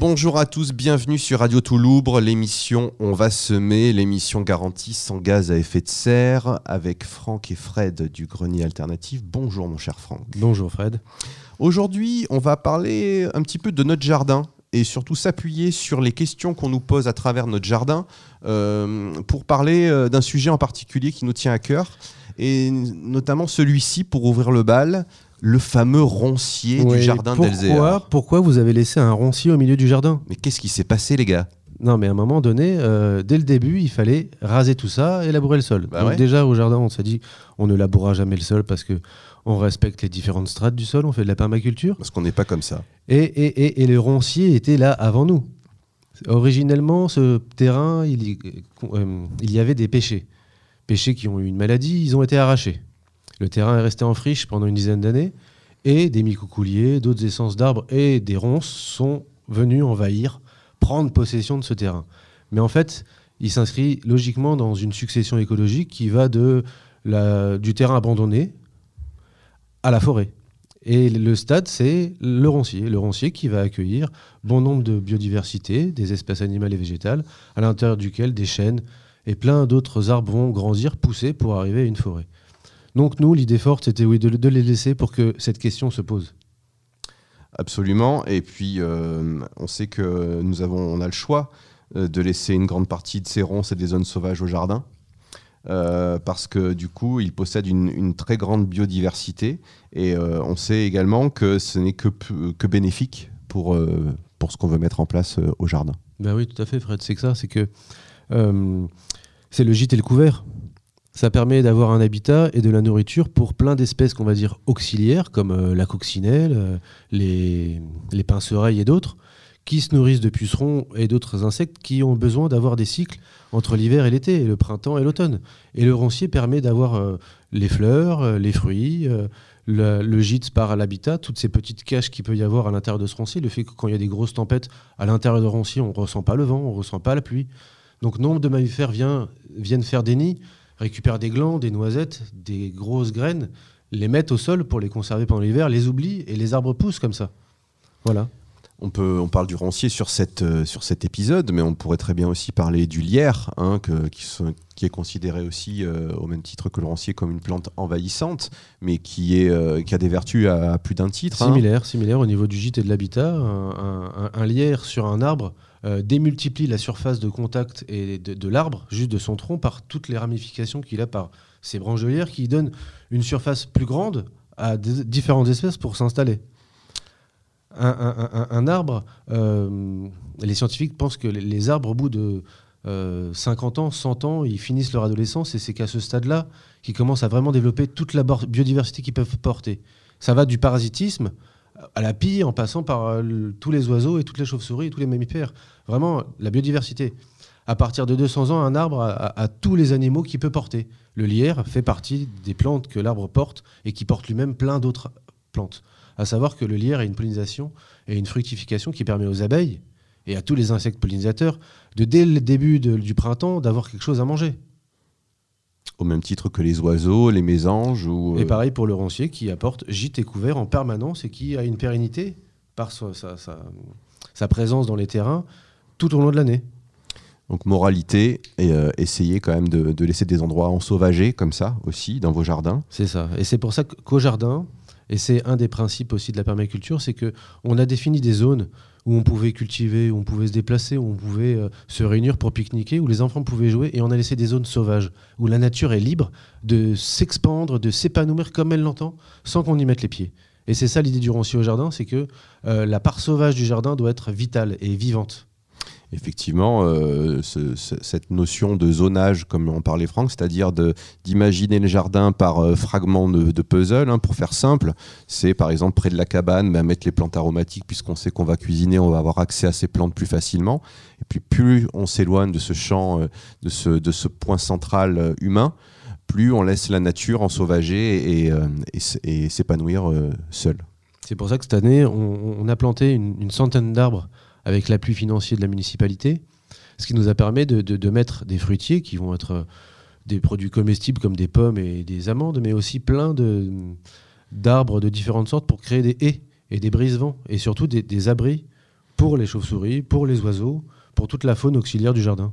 Bonjour à tous, bienvenue sur Radio Touloubre, l'émission On va semer, l'émission garantie sans gaz à effet de serre avec Franck et Fred du Grenier Alternatif. Bonjour mon cher Franck. Bonjour Fred. Aujourd'hui, on va parler un petit peu de notre jardin et surtout s'appuyer sur les questions qu'on nous pose à travers notre jardin euh, pour parler euh, d'un sujet en particulier qui nous tient à cœur et notamment celui-ci pour ouvrir le bal, le fameux roncier du jardin pourquoi, d'Elzéar. pourquoi vous avez laissé un roncier au milieu du jardin? Mais qu'est-ce qui s'est passé les gars? Non, mais à un moment donné, euh, dès le début, il fallait raser tout ça et labourer le sol. Bah Donc ouais. déjà au jardin, on s'est dit, on ne labourera jamais le sol parce que on respecte les différentes strates du sol, on fait de la permaculture. Parce qu'on n'est pas comme ça. Et, et, et, et le roncier était là avant nous. Originellement, ce terrain, il y, euh, il y avait des pêchers. Pêchers qui ont eu une maladie, ils ont été arrachés. Le terrain est resté en friche pendant une dizaine d'années. Et des micocouliers, d'autres essences d'arbres et des ronces sont venus envahir, prendre possession de ce terrain. Mais en fait, il s'inscrit logiquement dans une succession écologique qui va du terrain abandonné à la forêt. Et le stade, c'est le roncier. Le roncier qui va accueillir bon nombre de biodiversité, des espèces animales et végétales, à l'intérieur duquel des chênes et plein d'autres arbres vont grandir, pousser pour arriver à une forêt. Donc nous, l'idée forte, c'était oui, de, de les laisser pour que cette question se pose. Absolument. Et puis, euh, on sait que nous avons, on a le choix euh, de laisser une grande partie de ces ronces et des zones sauvages au jardin. euh, parce que du coup, ils possèdent une, une très grande biodiversité. Et euh, on sait également que ce n'est que, bénéfique pour, euh, pour ce qu'on veut mettre en place au jardin. Ben oui, tout à fait, Fred. C'est que ça, c'est que c'est le gîte et le couvert. Ça permet d'avoir un habitat et de la nourriture pour plein d'espèces qu'on va dire auxiliaires, comme euh, la coccinelle, euh, les, les pince-oreilles et d'autres, qui se nourrissent de pucerons et d'autres insectes qui ont besoin d'avoir des cycles entre l'hiver et l'été, le printemps et l'automne. Et le roncier permet d'avoir euh, les fleurs, les fruits, le, gîte par l'habitat, toutes ces petites caches qu'il peut y avoir à l'intérieur de ce roncier, le fait que quand il y a des grosses tempêtes à l'intérieur de roncier, on ne ressent pas le vent, on ne ressent pas la pluie. Donc nombre de mammifères viennent faire des nids, récupèrent des glands, des noisettes, des grosses graines, les mettent au sol pour les conserver pendant l'hiver, les oublient et les arbres poussent comme ça. Voilà. On, peut, on parle du roncier sur, euh, sur cet épisode, mais on pourrait très bien aussi parler du lierre, hein, qui, est considéré aussi, euh, au même titre que le roncier, comme une plante envahissante, mais qui, est, euh, qui a des vertus à, plus d'un titre. hein. Similaire, similaire au niveau du gîte et de l'habitat. Un, lierre sur un arbre démultiplie la surface de contact et de, l'arbre, juste de son tronc, par toutes les ramifications qu'il a par ses branches de lierre, qui donnent une surface plus grande à différentes espèces pour s'installer. Un, arbre, euh, les scientifiques pensent que les, arbres, au bout de euh, 50 ans, 100 ans, ils finissent leur adolescence et c'est qu'à ce stade-là qu'ils commencent à vraiment développer toute la biodiversité qu'ils peuvent porter. Ça va du parasitisme à la pie en passant par euh, tous les oiseaux et toutes les chauves-souris et tous les mammifères. Vraiment, la biodiversité. À partir de 200 ans, un arbre a tous les animaux qu'il peut porter. Le lierre fait partie des plantes que l'arbre porte et qui porte lui-même plein d'autres plantes. À savoir que le lierre a une pollinisation et une fructification qui permet aux abeilles et à tous les insectes pollinisateurs de, dès le début de- du printemps, d'avoir quelque chose à manger. Au même titre que les oiseaux, les mésanges ou. Et euh, pareil pour le roncier qui apporte gîte et couvert en permanence et qui a une pérennité par sa, sa- sa- sa présence dans les terrains tout au long de l'année. Donc moralité, et euh, essayez quand même de, de laisser des endroits ensauvagés comme ça aussi dans vos jardins. C'est ça. Et c'est pour ça qu'au jardin, et c'est un des principes aussi de la permaculture, c'est que on a défini des zones où on pouvait cultiver, où on pouvait se déplacer, où on pouvait euh, se réunir pour pique-niquer, où les enfants pouvaient jouer, et on a laissé des zones sauvages, où la nature est libre de s'expandre, de s'épanouir comme elle l'entend, sans qu'on y mette les pieds. Et c'est ça l'idée du roncier au jardin, c'est que euh, la part sauvage du jardin doit être vitale et vivante. Effectivement, euh, ce- ce- cette notion de zonage, comme en parlait Franck, c'est-à-dire d'imaginer le jardin par euh, fragments de, puzzle, hein, pour faire simple, c'est par exemple près de la cabane, mettre les plantes aromatiques, puisqu'on sait qu'on va cuisiner, on va avoir accès à ces plantes plus facilement. Et puis plus on s'éloigne de ce champ, euh, de, ce, point central humain, plus on laisse la nature ensauvager et, et s'épanouir seule. C'est pour ça que cette année, on, a planté une centaine d'arbres avec l'appui financier de la municipalité, ce qui nous a permis de, mettre des fruitiers qui vont être euh, des produits comestibles comme des pommes et des amandes, mais aussi plein d'arbres de différentes sortes pour créer des haies et des brise-vents, et surtout des abris pour les chauves-souris, pour les oiseaux, pour toute la faune auxiliaire du jardin.